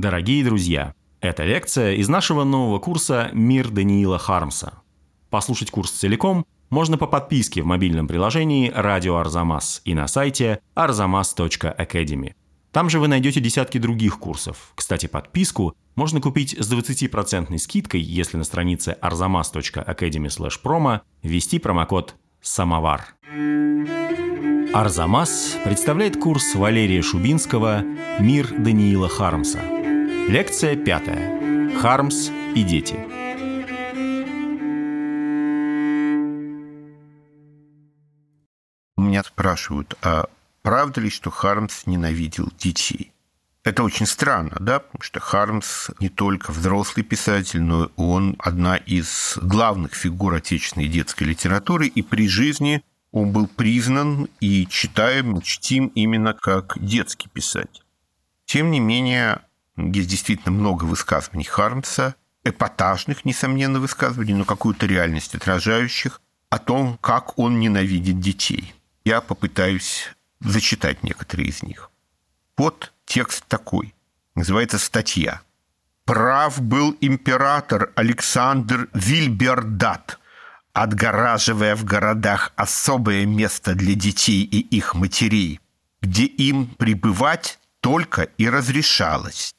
Дорогие друзья, это лекция из нашего нового курса «Мир Даниила Хармса». Послушать курс целиком можно по подписке в мобильном приложении «Радио Арзамас» и на сайте arzamas.academy. Там же вы найдете десятки других курсов. Кстати, подписку можно купить с 20% скидкой, если на странице arzamas.academy/promo ввести промокод «Самовар». Арзамас представляет курс Валерия Шубинского «Мир Даниила Хармса». Лекция пятая. Хармс и дети. Меня спрашивают, а правда ли, что Хармс ненавидел детей? Это очень странно, да, потому что Хармс не только взрослый писатель, но он одна из главных фигур отечественной детской литературы, и при жизни он был признан и читаем, чтим именно как детский писатель. Тем не менее, есть действительно много высказываний Хармса, эпатажных, несомненно, высказываний, но какую-то реальность отражающих о том, как он ненавидит детей. Я попытаюсь зачитать некоторые из них. Вот текст такой. Называется статья. «Прав был император Александр Вильбердат, отгораживая в городах особое место для детей и их матерей, где им пребывать только и разрешалось.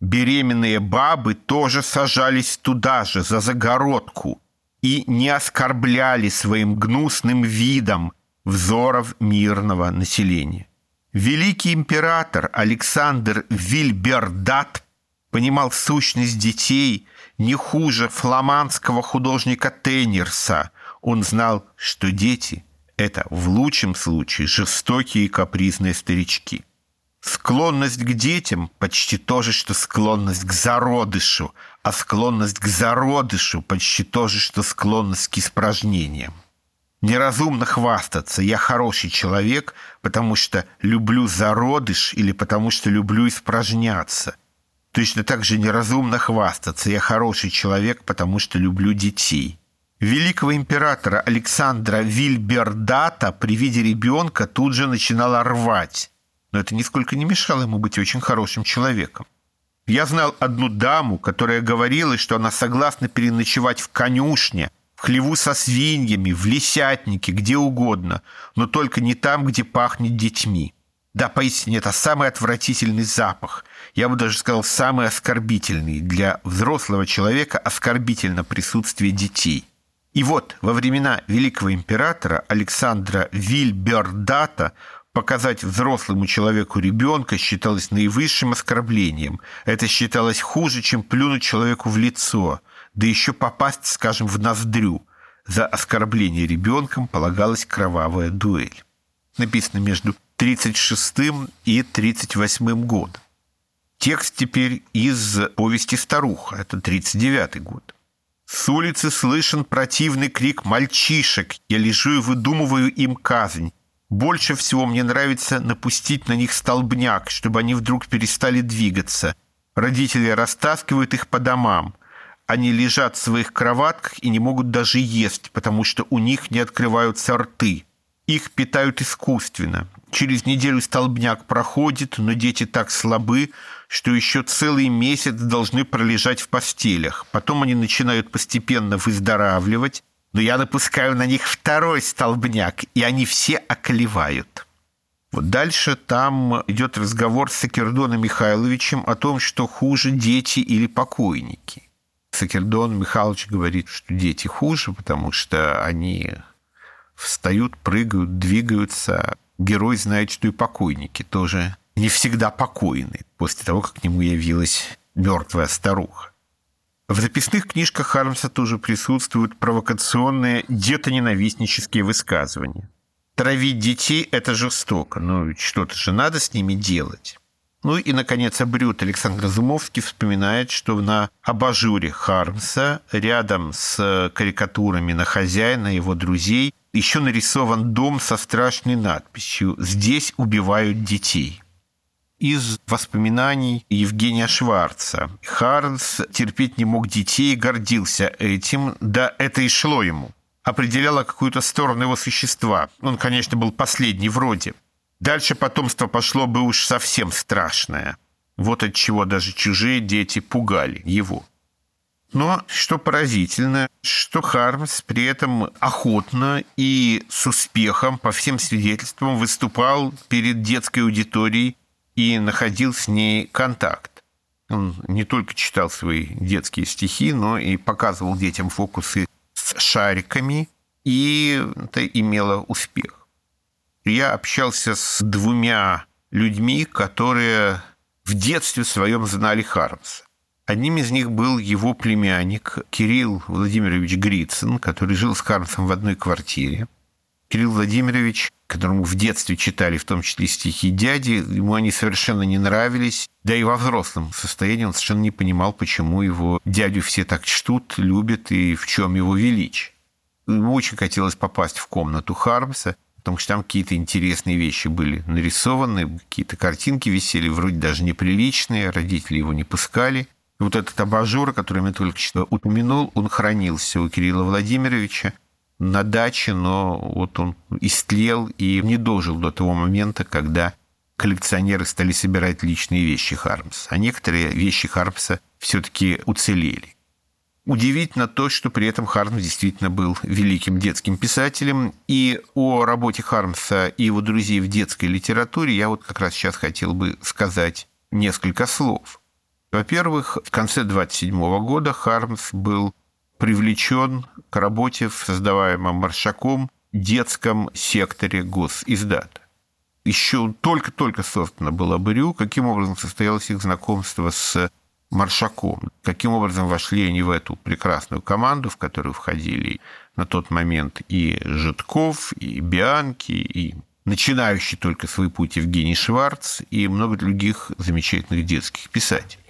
Беременные бабы тоже сажались туда же, за загородку, и не оскорбляли своим гнусным видом взоров мирного населения. Великий император Александр Вильбердат понимал сущность детей не хуже фламандского художника Теннерса. Он знал, что дети – это в лучшем случае жестокие капризные старички. Склонность к детям почти то же, что склонность к зародышу, а склонность к зародышу почти то же, что склонность к испражнениям. Неразумно хвастаться. Я хороший человек, потому что люблю зародыш или потому что люблю испражняться. Точно так же неразумно хвастаться. Я хороший человек, потому что люблю детей. Великого императора Александра Вильбердата при виде ребенка тут же начинала рвать. Но это нисколько не мешало ему быть очень хорошим человеком. Я знал одну даму, которая говорила, что она согласна переночевать в конюшне – хлеву со свиньями, в лисятнике, где угодно, но только не там, где пахнет детьми. Да, поистине, это самый отвратительный запах. Я бы даже сказал, самый оскорбительный. Для взрослого человека оскорбительно присутствие детей. И вот, во времена великого императора Александра Вильбердата показать взрослому человеку ребенка считалось наивысшим оскорблением. Это считалось хуже, чем плюнуть человеку в лицо – да еще попасть, скажем, в ноздрю. За оскорбление ребенком полагалась кровавая дуэль. Написано между 36 и 38 годом. Текст теперь из повести «Старуха», это 39 год. С улицы слышен противный крик мальчишек. Я лежу и выдумываю им казнь. Больше всего мне нравится напустить на них столбняк, чтобы они вдруг перестали двигаться. Родители растаскивают их по домам. Они лежат в своих кроватках и не могут даже есть, потому что у них не открываются рты. Их питают искусственно. Через неделю столбняк проходит, но дети так слабы, что еще целый месяц должны пролежать в постелях. Потом они начинают постепенно выздоравливать, но я напускаю на них второй столбняк, и они все околевают. Вот дальше там идет разговор с Сакердоном Михайловичем о том, что хуже дети или покойники. Сакердон Михайлович говорит, что дети хуже, потому что они встают, прыгают, двигаются. Герой знает, что и покойники тоже не всегда покойны после того, как к нему явилась мертвая старуха. В записных книжках Хармса тоже присутствуют провокационные детоненавистнические высказывания. Травить детей – это жестоко, но что-то же надо с ними делать. Ну и, наконец, Абрют Александр Разумовский вспоминает, что на абажуре Хармса рядом с карикатурами на хозяина и его друзей еще нарисован дом со страшной надписью «Здесь убивают детей» из воспоминаний Евгения Шварца. Хармс терпеть не мог детей и гордился этим, да это и шло ему. Определяло какую-то сторону его существа. Он, конечно, был последний вроде. Дальше потомство пошло бы уж совсем страшное. Вот от чего даже чужие дети пугали его. Но что поразительно, что Хармс при этом охотно и с успехом, по всем свидетельствам, выступал перед детской аудиторией и находил с ней контакт. Он не только читал свои детские стихи, но и показывал детям фокусы с шариками, и это имело успех. Я общался с двумя людьми, которые в детстве своем знали Хармса. Одним из них был его племянник Кирилл Владимирович Грицын, который жил с Хармсом в одной квартире. Кирилл Владимирович, которому в детстве читали в том числе стихи дяди, ему они совершенно не нравились. Да и во взрослом состоянии он совершенно не понимал, почему его дядю все так чтут, любят и в чем его величие. Ему очень хотелось попасть в комнату Хармса, потому что там какие-то интересные вещи были нарисованы, какие-то картинки висели, вроде даже неприличные, родители его не пускали. И вот этот абажур, который я только что упомянул, он хранился у Кирилла Владимировича на даче, но вот он истлел и не дожил до того момента, когда коллекционеры стали собирать личные вещи Хармса. А некоторые вещи Хармса все-таки уцелели. Удивительно то, что при этом Хармс действительно был великим детским писателем. И о работе Хармса и его друзей в детской литературе я вот как раз сейчас хотел бы сказать несколько слов – во-первых, в конце 27 года Хармс был привлечен к работе в создаваемом Маршаком детском секторе госиздата. Еще только-только создано было Брю, каким образом состоялось их знакомство с Маршаком, каким образом вошли они в эту прекрасную команду, в которую входили на тот момент и Житков, и Бианки, и начинающий только свой путь Евгений Шварц, и много других замечательных детских писателей.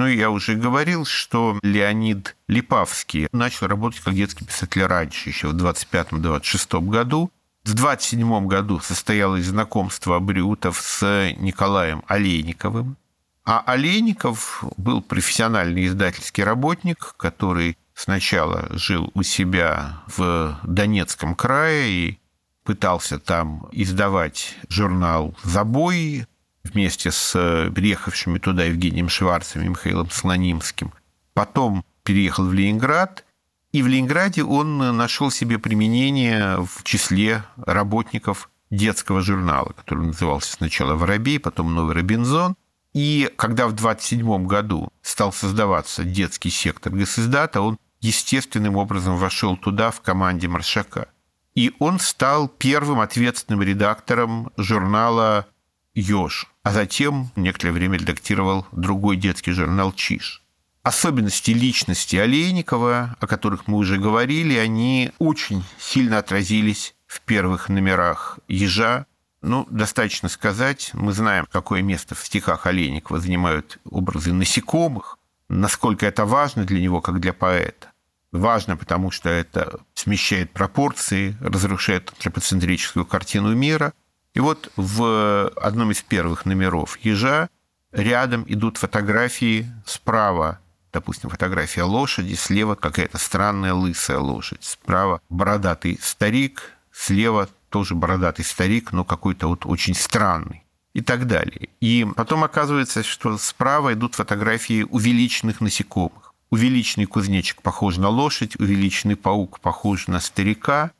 Ну, я уже говорил, что Леонид Липавский начал работать как детский писатель раньше, еще в 25-26 году. В 27 году состоялось знакомство Брютов с Николаем Олейниковым. А Олейников был профессиональный издательский работник, который сначала жил у себя в Донецком крае и пытался там издавать журнал «Забой», вместе с э, приехавшими туда Евгением Шварцем и Михаилом Слонимским. Потом переехал в Ленинград, и в Ленинграде он нашел себе применение в числе работников детского журнала, который назывался сначала «Воробей», потом «Новый Робинзон». И когда в 27 году стал создаваться детский сектор госиздата, он естественным образом вошел туда в команде Маршака. И он стал первым ответственным редактором журнала «Ёж», а затем некоторое время редактировал другой детский журнал «Чиж». Особенности личности Олейникова, о которых мы уже говорили, они очень сильно отразились в первых номерах «Ежа». Ну, достаточно сказать, мы знаем, какое место в стихах Олейникова занимают образы насекомых, насколько это важно для него, как для поэта. Важно, потому что это смещает пропорции, разрушает антропоцентрическую картину мира – и вот в одном из первых номеров «Ежа» рядом идут фотографии справа, допустим, фотография лошади, слева какая-то странная лысая лошадь, справа бородатый старик, слева тоже бородатый старик, но какой-то вот очень странный и так далее. И потом оказывается, что справа идут фотографии увеличенных насекомых. Увеличенный кузнечик похож на лошадь, увеличенный паук похож на старика.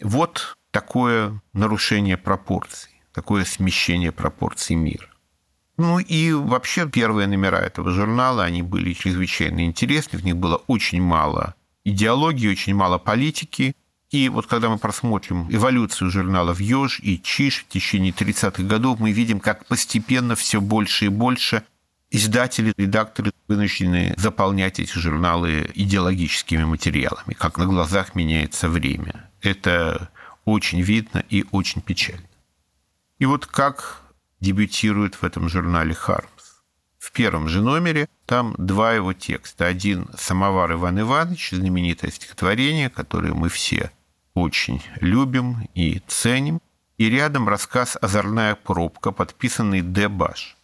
Вот такое нарушение пропорций, такое смещение пропорций мира. Ну и вообще первые номера этого журнала, они были чрезвычайно интересны, в них было очень мало идеологии, очень мало политики. И вот когда мы просмотрим эволюцию журналов «Ёж» и «Чиш» в течение 30-х годов, мы видим, как постепенно все больше и больше издатели, редакторы вынуждены заполнять эти журналы идеологическими материалами, как на глазах меняется время. Это очень видно и очень печально. И вот как дебютирует в этом журнале Хармс. В первом же номере там два его текста. Один «Самовар Иван Иванович», знаменитое стихотворение, которое мы все очень любим и ценим. И рядом рассказ «Озорная пробка», подписанный Д. Баш.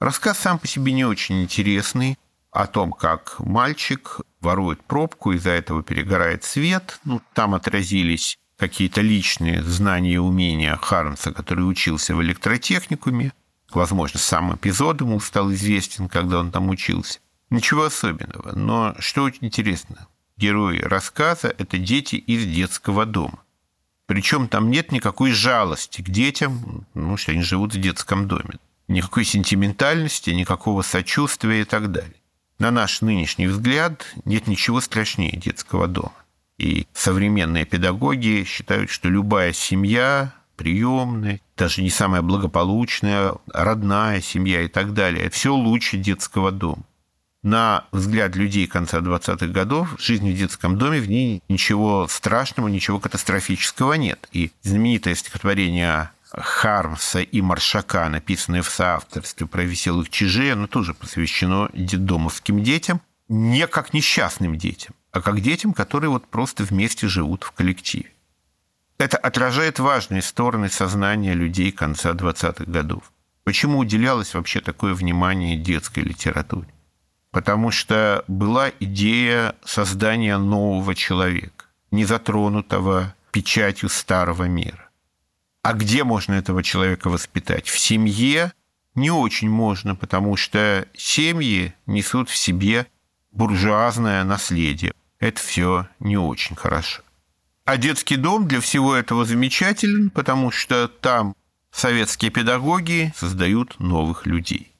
Рассказ сам по себе не очень интересный, о том, как мальчик ворует пробку, из-за этого перегорает свет. Ну, там отразились какие-то личные знания и умения Хармса, который учился в электротехникуме. Возможно, сам эпизод ему стал известен, когда он там учился. Ничего особенного. Но что очень интересно, герои рассказа – это дети из детского дома. Причем там нет никакой жалости к детям, ну, что они живут в детском доме. Никакой сентиментальности, никакого сочувствия и так далее. На наш нынешний взгляд нет ничего страшнее детского дома. И современные педагоги считают, что любая семья, приемная, даже не самая благополучная, родная семья и так далее, все лучше детского дома на взгляд людей конца 20-х годов, жизнь в детском доме, в ней ничего страшного, ничего катастрофического нет. И знаменитое стихотворение Хармса и Маршака, написанное в соавторстве про веселых чижей, оно тоже посвящено детдомовским детям, не как несчастным детям, а как детям, которые вот просто вместе живут в коллективе. Это отражает важные стороны сознания людей конца 20-х годов. Почему уделялось вообще такое внимание детской литературе? потому что была идея создания нового человека, не затронутого печатью старого мира. А где можно этого человека воспитать? В семье не очень можно, потому что семьи несут в себе буржуазное наследие. Это все не очень хорошо. А детский дом для всего этого замечателен, потому что там советские педагоги создают новых людей.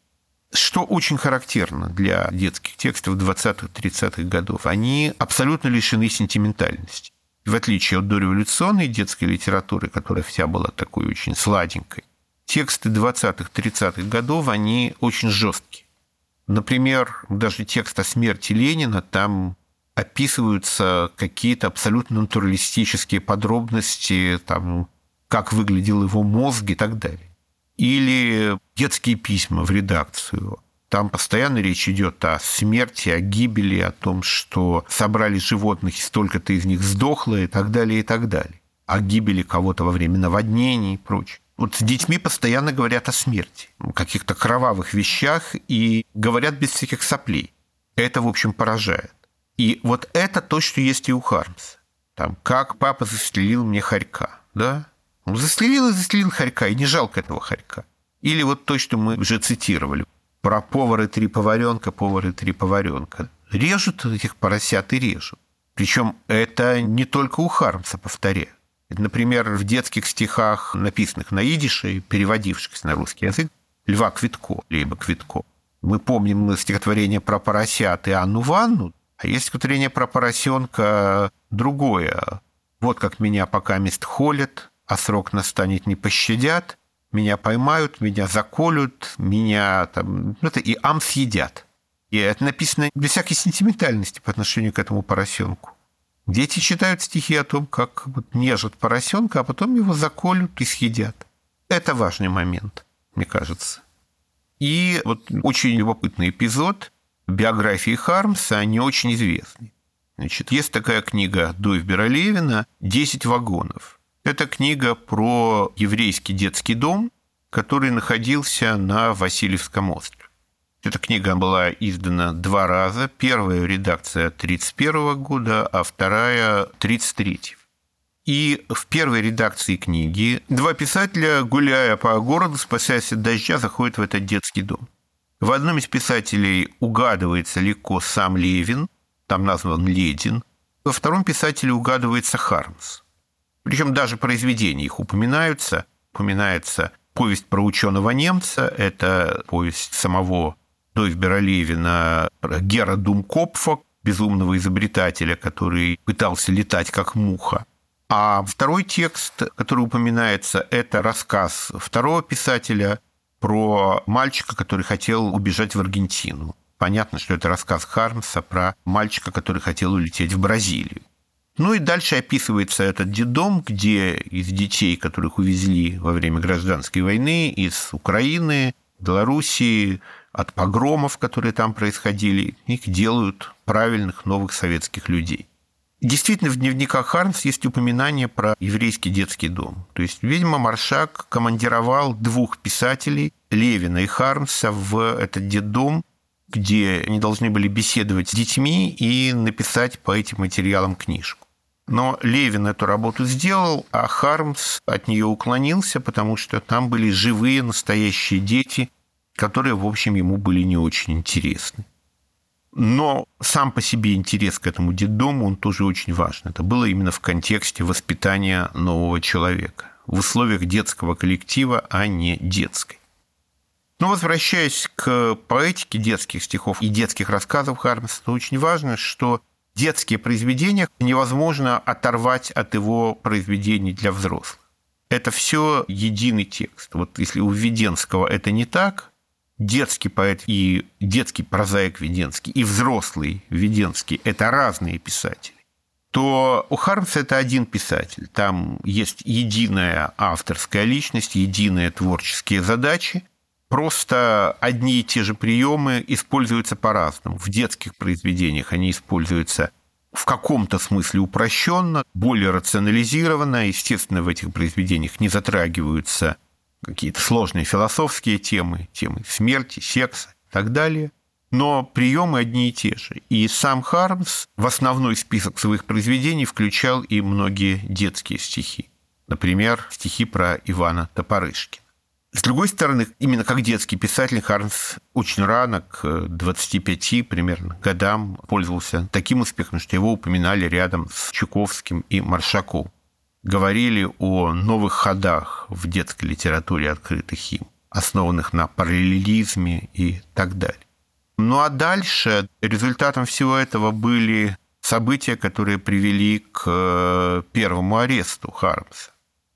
Что очень характерно для детских текстов 20-30-х годов, они абсолютно лишены сентиментальности. В отличие от дореволюционной детской литературы, которая вся была такой очень сладенькой, тексты 20-30-х годов, они очень жесткие. Например, даже текст о смерти Ленина, там описываются какие-то абсолютно натуралистические подробности, там, как выглядел его мозг и так далее или детские письма в редакцию. Там постоянно речь идет о смерти, о гибели, о том, что собрали животных, и столько-то из них сдохло, и так далее, и так далее. О гибели кого-то во время наводнений и прочее. Вот с детьми постоянно говорят о смерти, о каких-то кровавых вещах и говорят без всяких соплей. Это, в общем, поражает. И вот это то, что есть и у Хармса. Там, как папа застрелил мне хорька, да? Ну, застрелил и застрелил хорька, и не жалко этого хорька. Или вот то, что мы уже цитировали, про повары три поваренка, повары три поваренка. Режут этих поросят и режут. Причем это не только у Хармса, повторяю. Например, в детских стихах, написанных на идише, переводившихся на русский язык, Льва Квитко, либо Квитко. Мы помним стихотворение про поросят и Анну Ванну, а есть стихотворение про поросенка другое. Вот как меня пока мест холят, а срок настанет, не пощадят, меня поймают, меня заколют, меня там, это и ам съедят. И это написано без всякой сентиментальности по отношению к этому поросенку. Дети читают стихи о том, как вот нежат поросенка, а потом его заколют и съедят. Это важный момент, мне кажется. И вот очень любопытный эпизод биографии Хармса, они очень известны. Значит, есть такая книга Дойвбера Левина «Десять вагонов». Это книга про еврейский детский дом, который находился на Васильевском острове. Эта книга была издана два раза. Первая редакция 1931 года, а вторая 1933. И в первой редакции книги два писателя, гуляя по городу, спасаясь от дождя, заходят в этот детский дом. В одном из писателей угадывается легко сам Левин, там назван Ледин. Во втором писателе угадывается Хармс. Причем даже произведения их упоминаются. Упоминается повесть про ученого немца, это повесть самого Дойвбера Левина Гера Думкопфа, безумного изобретателя, который пытался летать как муха. А второй текст, который упоминается, это рассказ второго писателя про мальчика, который хотел убежать в Аргентину. Понятно, что это рассказ Хармса про мальчика, который хотел улететь в Бразилию. Ну и дальше описывается этот детдом, где из детей, которых увезли во время гражданской войны из Украины, Белоруссии, от погромов, которые там происходили, их делают правильных новых советских людей. Действительно, в дневниках Хармс есть упоминание про еврейский детский дом. То есть, видимо, Маршак командировал двух писателей, Левина и Хармса, в этот детдом, где они должны были беседовать с детьми и написать по этим материалам книжку. Но Левин эту работу сделал, а Хармс от нее уклонился, потому что там были живые, настоящие дети, которые, в общем, ему были не очень интересны. Но сам по себе интерес к этому детдому, он тоже очень важен. Это было именно в контексте воспитания нового человека, в условиях детского коллектива, а не детской. Но возвращаясь к поэтике детских стихов и детских рассказов Хармса, то очень важно, что детские произведения невозможно оторвать от его произведений для взрослых. Это все единый текст. Вот если у Введенского это не так, детский поэт и детский прозаик Веденский, и взрослый Веденский – это разные писатели, то у Хармса это один писатель. Там есть единая авторская личность, единые творческие задачи. Просто одни и те же приемы используются по-разному. В детских произведениях они используются в каком-то смысле упрощенно, более рационализированно. Естественно, в этих произведениях не затрагиваются какие-то сложные философские темы, темы смерти, секса и так далее. Но приемы одни и те же. И сам Хармс в основной список своих произведений включал и многие детские стихи. Например, стихи про Ивана Топорышкина. С другой стороны, именно как детский писатель Хармс очень рано, к 25 примерно годам, пользовался таким успехом, что его упоминали рядом с Чуковским и Маршаковым говорили о новых ходах в детской литературе открытых им, основанных на параллелизме и так далее. Ну а дальше результатом всего этого были события, которые привели к э, первому аресту Хармса.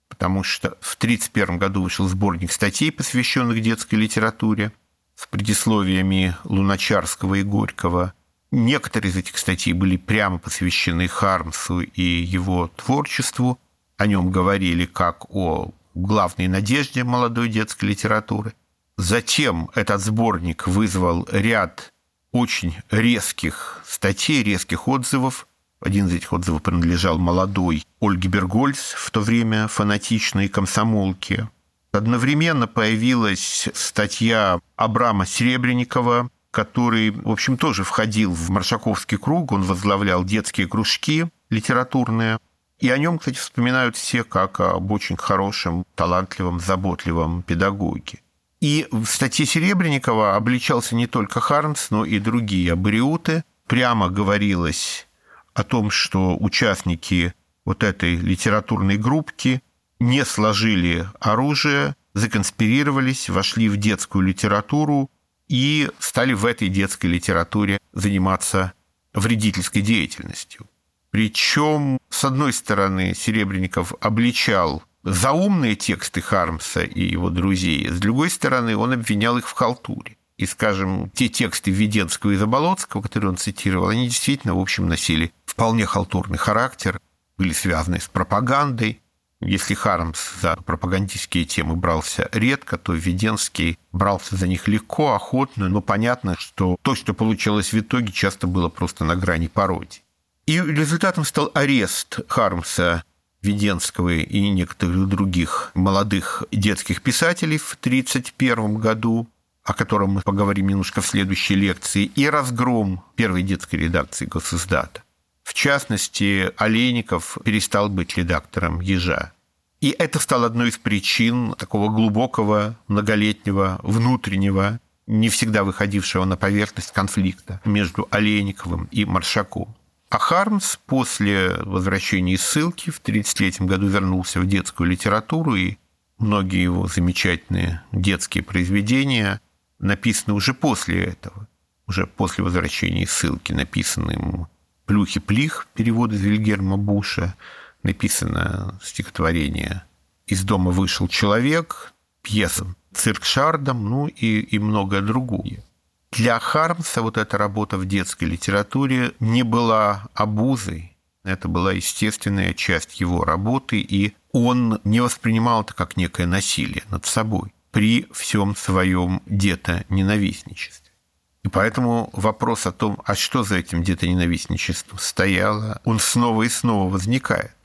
Потому что в 1931 году вышел сборник статей, посвященных детской литературе, с предисловиями Луначарского и Горького. Некоторые из этих статей были прямо посвящены Хармсу и его творчеству – о нем говорили как о главной надежде молодой детской литературы. Затем этот сборник вызвал ряд очень резких статей, резких отзывов. Один из этих отзывов принадлежал молодой Ольге Бергольц, в то время фанатичной комсомолке. Одновременно появилась статья Абрама Серебренникова, который, в общем, тоже входил в Маршаковский круг, он возглавлял детские кружки литературные. И о нем, кстати, вспоминают все как об очень хорошем, талантливом, заботливом педагоге. И в статье Серебренникова обличался не только Хармс, но и другие абориуты. Прямо говорилось о том, что участники вот этой литературной группки не сложили оружие, законспирировались, вошли в детскую литературу и стали в этой детской литературе заниматься вредительской деятельностью. Причем, с одной стороны, Серебренников обличал заумные тексты Хармса и его друзей, с другой стороны, он обвинял их в халтуре. И, скажем, те тексты Веденского и Заболоцкого, которые он цитировал, они действительно, в общем, носили вполне халтурный характер, были связаны с пропагандой. Если Хармс за пропагандистские темы брался редко, то Веденский брался за них легко, охотно, но понятно, что то, что получалось в итоге, часто было просто на грани пародии. И результатом стал арест Хармса, Веденского и некоторых других молодых детских писателей в 1931 году, о котором мы поговорим немножко в следующей лекции, и разгром первой детской редакции госиздата. В частности, Олейников перестал быть редактором «Ежа». И это стало одной из причин такого глубокого, многолетнего, внутреннего, не всегда выходившего на поверхность конфликта между Олейниковым и Маршаковым. А Хармс после возвращения из ссылки в 1933 году вернулся в детскую литературу, и многие его замечательные детские произведения написаны уже после этого, уже после возвращения из ссылки, написаны ему «Плюхи-плих», перевод из Вильгерма Буша, написано стихотворение «Из дома вышел человек», пьеса «Цирк Шардом», ну и, и многое другое. Для Хармса вот эта работа в детской литературе не была обузой. Это была естественная часть его работы, и он не воспринимал это как некое насилие над собой при всем своем детоненавистничестве. И поэтому вопрос о том, а что за этим детоненавистничеством стояло, он снова и снова возникает.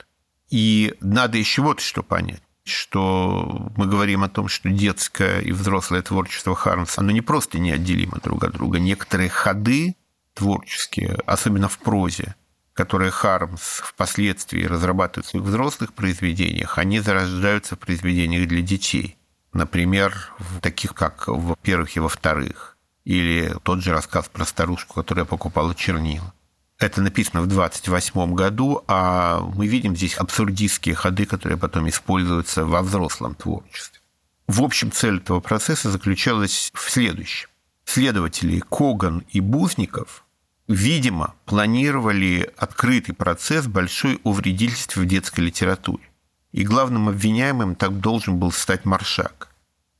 И надо еще вот что понять что мы говорим о том, что детское и взрослое творчество Хармса, оно не просто неотделимо друг от друга. Некоторые ходы творческие, особенно в прозе, которые Хармс впоследствии разрабатывает в своих взрослых произведениях, они зарождаются в произведениях для детей. Например, в таких, как в первых и во вторых. Или тот же рассказ про старушку, которая покупала чернила. Это написано в 28 году, а мы видим здесь абсурдистские ходы, которые потом используются во взрослом творчестве. В общем, цель этого процесса заключалась в следующем. Следователи Коган и Бузников, видимо, планировали открытый процесс большой о вредительстве в детской литературе. И главным обвиняемым так должен был стать Маршак.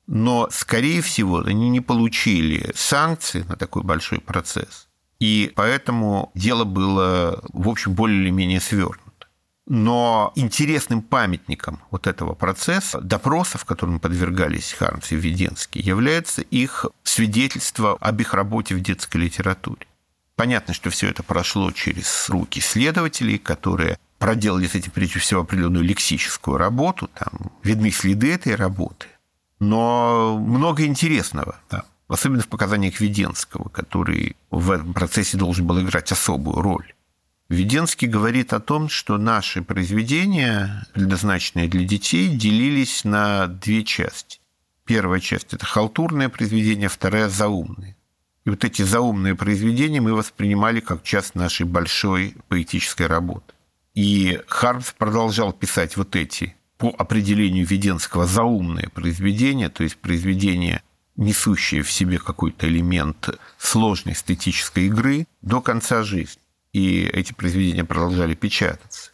Но, скорее всего, они не получили санкции на такой большой процесс и поэтому дело было, в общем, более или менее свернуто. Но интересным памятником вот этого процесса, допросов, которым подвергались Хармс и Веденский, является их свидетельство об их работе в детской литературе. Понятно, что все это прошло через руки следователей, которые проделали с этим прежде всего определенную лексическую работу, там видны следы этой работы, но много интересного. Да особенно в показаниях Веденского, который в этом процессе должен был играть особую роль. Веденский говорит о том, что наши произведения, предназначенные для детей, делились на две части. Первая часть – это халтурное произведение, вторая – заумное. И вот эти заумные произведения мы воспринимали как часть нашей большой поэтической работы. И Хармс продолжал писать вот эти, по определению Веденского, заумные произведения, то есть произведения несущие в себе какой-то элемент сложной эстетической игры до конца жизни. И эти произведения продолжали печататься.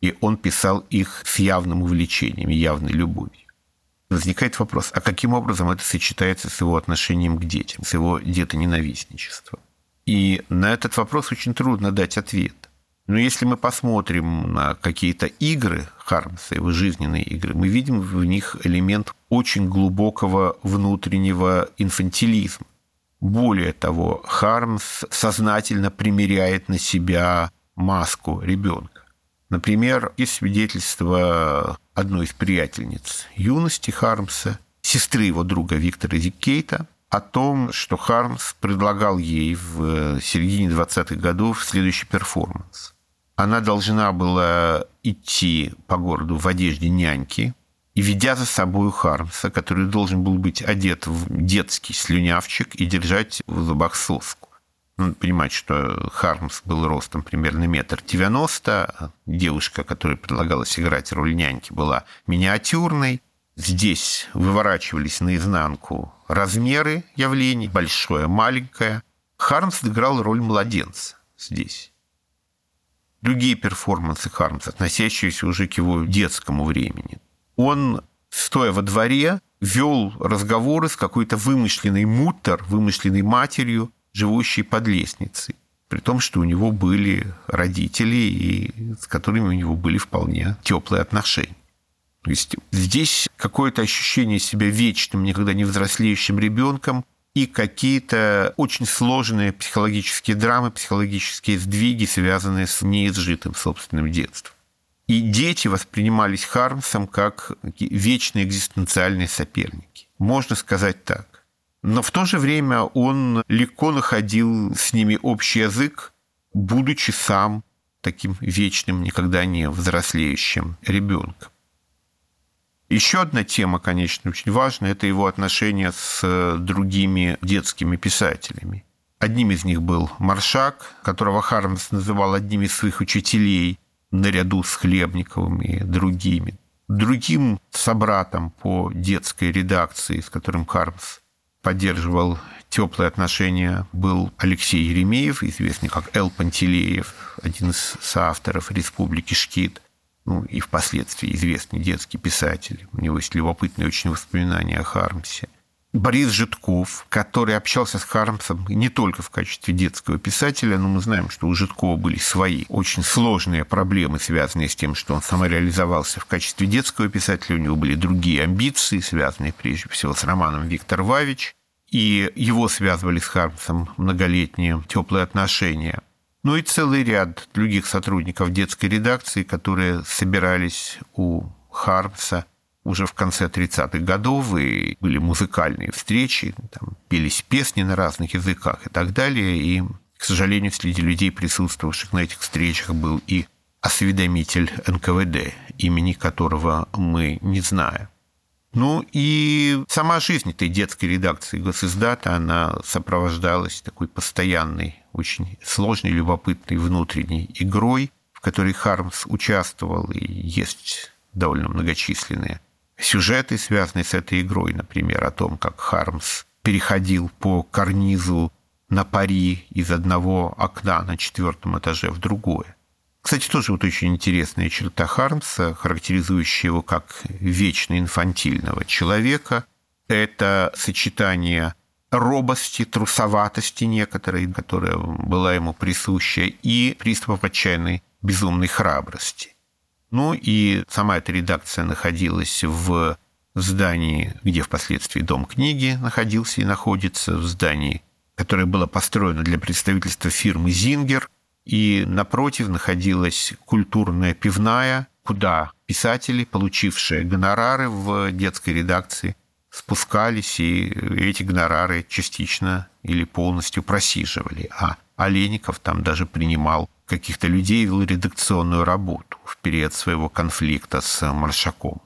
И он писал их с явным увлечением, явной любовью. Возникает вопрос, а каким образом это сочетается с его отношением к детям, с его детоненавистничеством? И на этот вопрос очень трудно дать ответ. Но если мы посмотрим на какие-то игры Хармса, его жизненные игры, мы видим в них элемент очень глубокого внутреннего инфантилизма. Более того, Хармс сознательно примеряет на себя маску ребенка. Например, есть свидетельство одной из приятельниц юности Хармса, сестры его друга Виктора Зиккейта, о том, что Хармс предлагал ей в середине 20-х годов следующий перформанс она должна была идти по городу в одежде няньки, и ведя за собой Хармса, который должен был быть одет в детский слюнявчик и держать в зубах соску. Надо понимать, что Хармс был ростом примерно метр девяносто, а девушка, которая предлагалась играть роль няньки, была миниатюрной. Здесь выворачивались наизнанку размеры явлений, большое, маленькое. Хармс играл роль младенца здесь другие перформансы Хармса, относящиеся уже к его детскому времени. Он, стоя во дворе, вел разговоры с какой-то вымышленной мутер, вымышленной матерью, живущей под лестницей. При том, что у него были родители, и с которыми у него были вполне теплые отношения. То есть здесь какое-то ощущение себя вечным, никогда не взрослеющим ребенком – и какие-то очень сложные психологические драмы, психологические сдвиги, связанные с неизжитым собственным детством. И дети воспринимались Хармсом как вечные экзистенциальные соперники. Можно сказать так. Но в то же время он легко находил с ними общий язык, будучи сам таким вечным, никогда не взрослеющим ребенком. Еще одна тема, конечно, очень важная, это его отношения с э, другими детскими писателями. Одним из них был Маршак, которого Хармс называл одним из своих учителей наряду с Хлебниковым и другими. Другим собратом по детской редакции, с которым Хармс поддерживал теплые отношения, был Алексей Еремеев, известный как Эл Пантелеев, один из соавторов «Республики Шкит» ну, и впоследствии известный детский писатель. У него есть любопытные очень воспоминания о Хармсе. Борис Житков, который общался с Хармсом не только в качестве детского писателя, но мы знаем, что у Житкова были свои очень сложные проблемы, связанные с тем, что он самореализовался в качестве детского писателя, у него были другие амбиции, связанные прежде всего с романом «Виктор Вавич», и его связывали с Хармсом многолетние теплые отношения ну и целый ряд других сотрудников детской редакции, которые собирались у Хармса уже в конце 30-х годов, и были музыкальные встречи, там пелись песни на разных языках и так далее. И К сожалению, среди людей, присутствовавших на этих встречах, был и осведомитель НКВД, имени которого мы не знаем. Ну и сама жизнь этой детской редакции госиздата, она сопровождалась такой постоянной, очень сложной, любопытной внутренней игрой, в которой Хармс участвовал, и есть довольно многочисленные сюжеты, связанные с этой игрой, например, о том, как Хармс переходил по карнизу на пари из одного окна на четвертом этаже в другое. Кстати, тоже вот очень интересная черта Хармса, характеризующая его как вечно инфантильного человека. Это сочетание робости, трусоватости некоторой, которая была ему присуща, и приступов отчаянной безумной храбрости. Ну и сама эта редакция находилась в здании, где впоследствии Дом книги находился и находится, в здании, которое было построено для представительства фирмы «Зингер», и напротив находилась культурная пивная, куда писатели, получившие гонорары в детской редакции, спускались, и эти гонорары частично или полностью просиживали. А Олейников там даже принимал каких-то людей вел редакционную работу в период своего конфликта с Маршаком.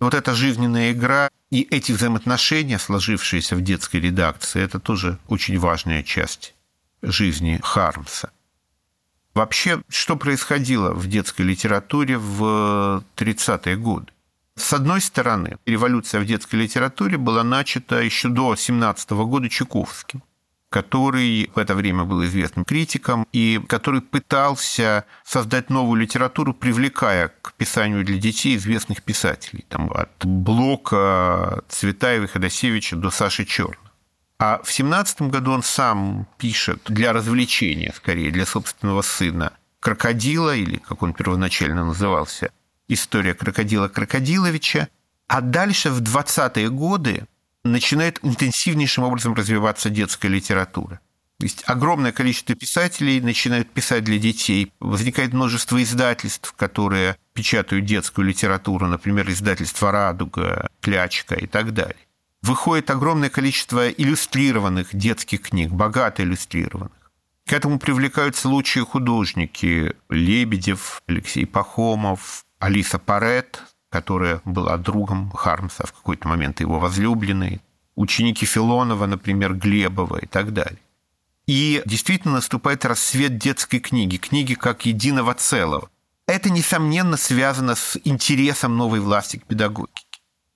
Вот эта жизненная игра и эти взаимоотношения, сложившиеся в детской редакции, это тоже очень важная часть жизни Хармса. Вообще, что происходило в детской литературе в 30-е годы? С одной стороны, революция в детской литературе была начата еще до 17 года Чуковским который в это время был известным критиком и который пытался создать новую литературу, привлекая к писанию для детей известных писателей, там, от Блока, Цветаева Ходосевича до Саши Черна. А в семнадцатом году он сам пишет для развлечения, скорее, для собственного сына, «Крокодила», или, как он первоначально назывался, «История крокодила Крокодиловича», а дальше в 20-е годы начинает интенсивнейшим образом развиваться детская литература. То есть огромное количество писателей начинают писать для детей. Возникает множество издательств, которые печатают детскую литературу, например, издательство «Радуга», «Клячка» и так далее. Выходит огромное количество иллюстрированных детских книг, богато иллюстрированных. К этому привлекаются лучшие художники Лебедев, Алексей Пахомов, Алиса Парет, которая была другом Хармса в какой-то момент его возлюбленной, ученики Филонова, например, Глебова и так далее. И действительно наступает рассвет детской книги, книги как единого целого. Это, несомненно, связано с интересом новой власти к педагогике.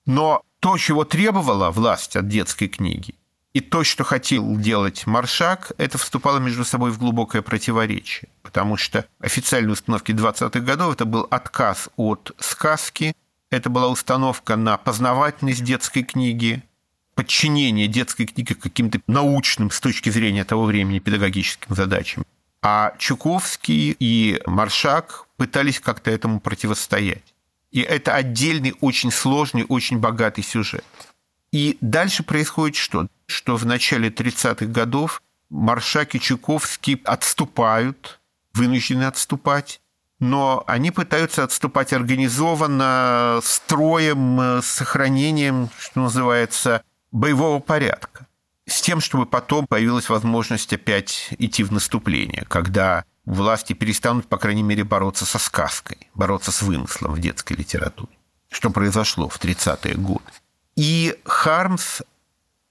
Но то, чего требовала власть от детской книги, и то, что хотел делать Маршак, это вступало между собой в глубокое противоречие, потому что официальные установки 20-х годов это был отказ от сказки, это была установка на познавательность детской книги, подчинение детской книги каким-то научным с точки зрения того времени педагогическим задачам. А Чуковский и Маршак пытались как-то этому противостоять. И это отдельный, очень сложный, очень богатый сюжет. И дальше происходит что? Что в начале 30-х годов Маршак и Чуковский отступают, вынуждены отступать, но они пытаются отступать организованно, строем, с сохранением, что называется, боевого порядка. С тем, чтобы потом появилась возможность опять идти в наступление, когда власти перестанут, по крайней мере, бороться со сказкой, бороться с вымыслом в детской литературе, что произошло в 30-е годы. И Хармс,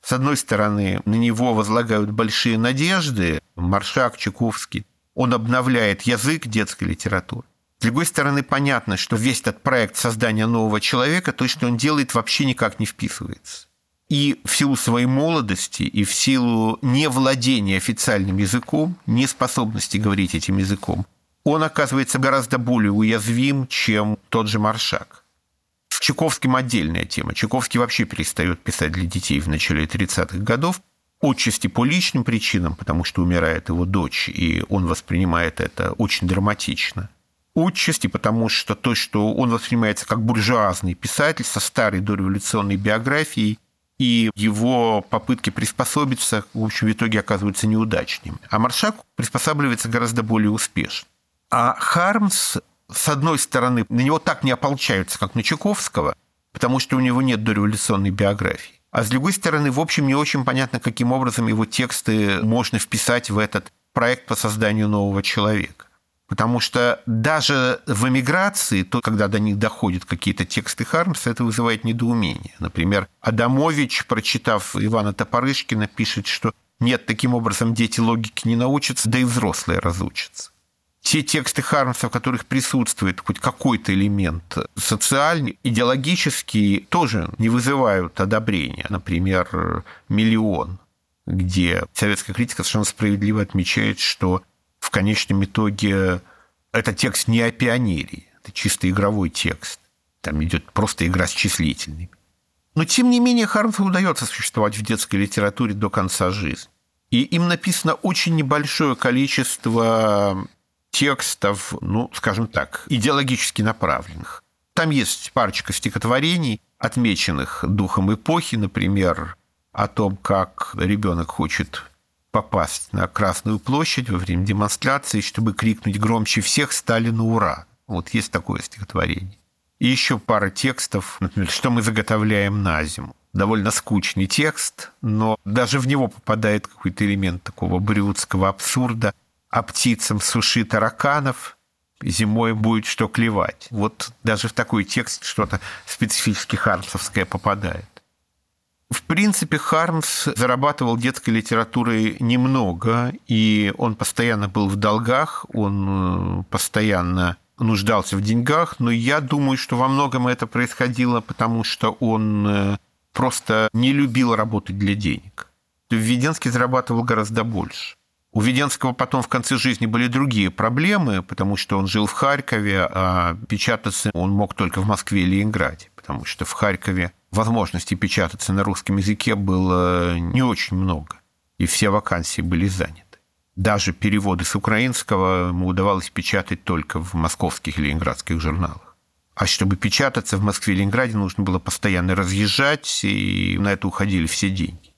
с одной стороны, на него возлагают большие надежды, Маршак, Чуковский, он обновляет язык детской литературы. С другой стороны, понятно, что весь этот проект создания нового человека, то, что он делает, вообще никак не вписывается. И в силу своей молодости, и в силу невладения официальным языком, неспособности говорить этим языком, он оказывается гораздо более уязвим, чем тот же Маршак. С Чуковским отдельная тема. Чуковский вообще перестает писать для детей в начале 30-х годов, отчасти по личным причинам, потому что умирает его дочь, и он воспринимает это очень драматично. Отчасти потому, что то, что он воспринимается как буржуазный писатель со старой дореволюционной биографией, и его попытки приспособиться, в общем, в итоге оказываются неудачными. А Маршак приспосабливается гораздо более успешно. А Хармс, с одной стороны, на него так не ополчаются, как на Чуковского, потому что у него нет дореволюционной биографии. А с другой стороны, в общем, не очень понятно, каким образом его тексты можно вписать в этот проект по созданию нового человека. Потому что даже в эмиграции, то, когда до них доходят какие-то тексты Хармса, это вызывает недоумение. Например, Адамович, прочитав Ивана Топорышкина, пишет, что нет, таким образом дети логики не научатся, да и взрослые разучатся. Те тексты Хармса, в которых присутствует хоть какой-то элемент социальный, идеологический, тоже не вызывают одобрения. Например, «Миллион», где советская критика совершенно справедливо отмечает, что в конечном итоге это текст не о пионерии, это чисто игровой текст. Там идет просто игра с числительными. Но, тем не менее, Хармсу удается существовать в детской литературе до конца жизни. И им написано очень небольшое количество текстов, ну, скажем так, идеологически направленных. Там есть парочка стихотворений, отмеченных духом эпохи, например, о том, как ребенок хочет попасть на Красную площадь во время демонстрации, чтобы крикнуть громче всех «Сталину ура!». Вот есть такое стихотворение. И еще пара текстов, например, «Что мы заготовляем на зиму». Довольно скучный текст, но даже в него попадает какой-то элемент такого брюдского абсурда. А птицам суши тараканов зимой будет что клевать. Вот даже в такой текст что-то специфически хармсовское попадает. В принципе, Хармс зарабатывал детской литературой немного, и он постоянно был в долгах, он э, постоянно нуждался в деньгах, но я думаю, что во многом это происходило, потому что он э, просто не любил работать для денег. Введенский зарабатывал гораздо больше. У Веденского потом в конце жизни были другие проблемы, потому что он жил в Харькове, а печататься он мог только в Москве и Ленинграде, потому что в Харькове возможностей печататься на русском языке было не очень много, и все вакансии были заняты. Даже переводы с украинского ему удавалось печатать только в московских и ленинградских журналах. А чтобы печататься в Москве и Ленинграде, нужно было постоянно разъезжать, и на это уходили все деньги.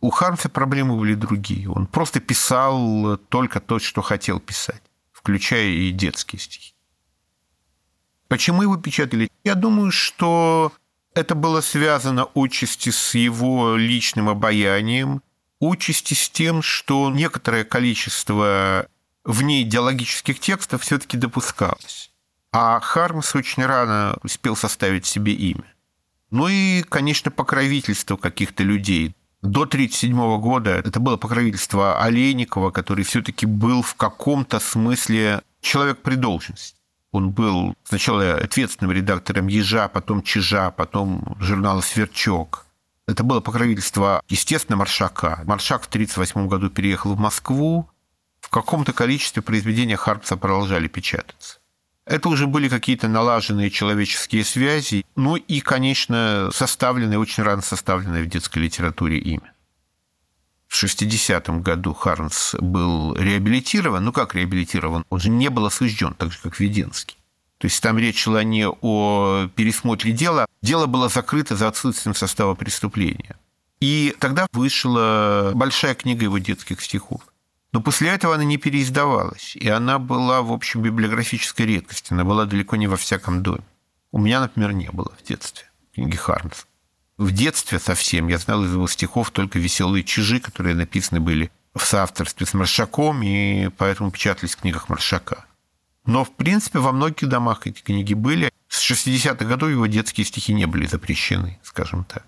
У Хармса проблемы были другие. Он просто писал только то, что хотел писать, включая и детские стихи. Почему его печатали? Я думаю, что это было связано отчасти с его личным обаянием, отчасти с тем, что некоторое количество вне идеологических текстов все-таки допускалось. А Хармс очень рано успел составить себе имя. Ну и, конечно, покровительство каких-то людей. До 1937 года это было покровительство Олейникова, который все-таки был в каком-то смысле человек при должности. Он был сначала ответственным редактором «Ежа», потом «Чижа», потом журнала «Сверчок». Это было покровительство, естественно, Маршака. Маршак в 1938 году переехал в Москву. В каком-то количестве произведения Харпса продолжали печататься. Это уже были какие-то налаженные человеческие связи, ну и, конечно, составленное, очень рано составленное в детской литературе имя. В 60-м году Харнс был реабилитирован. Ну, как реабилитирован? Он же не был осужден, так же, как Веденский. То есть там речь шла не о пересмотре дела. Дело было закрыто за отсутствием состава преступления. И тогда вышла большая книга его детских стихов. Но после этого она не переиздавалась, и она была, в общем, библиографической редкостью. Она была далеко не во всяком доме. У меня, например, не было в детстве книги Хармса. В детстве совсем я знал из его стихов только «Веселые чижи», которые написаны были в соавторстве с Маршаком, и поэтому печатались в книгах Маршака. Но, в принципе, во многих домах эти книги были. С 60-х годов его детские стихи не были запрещены, скажем так.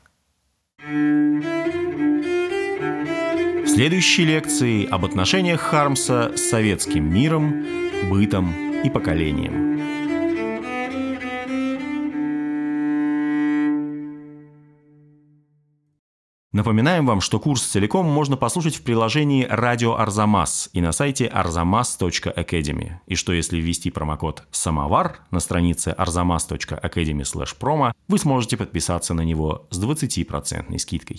В следующей лекции об отношениях Хармса с советским миром, бытом и поколением. Напоминаем вам, что курс целиком можно послушать в приложении «Радио Арзамас» и на сайте arzamas.academy. И что если ввести промокод «Самовар» на странице arzamas.academy/promo, вы сможете подписаться на него с 20% скидкой.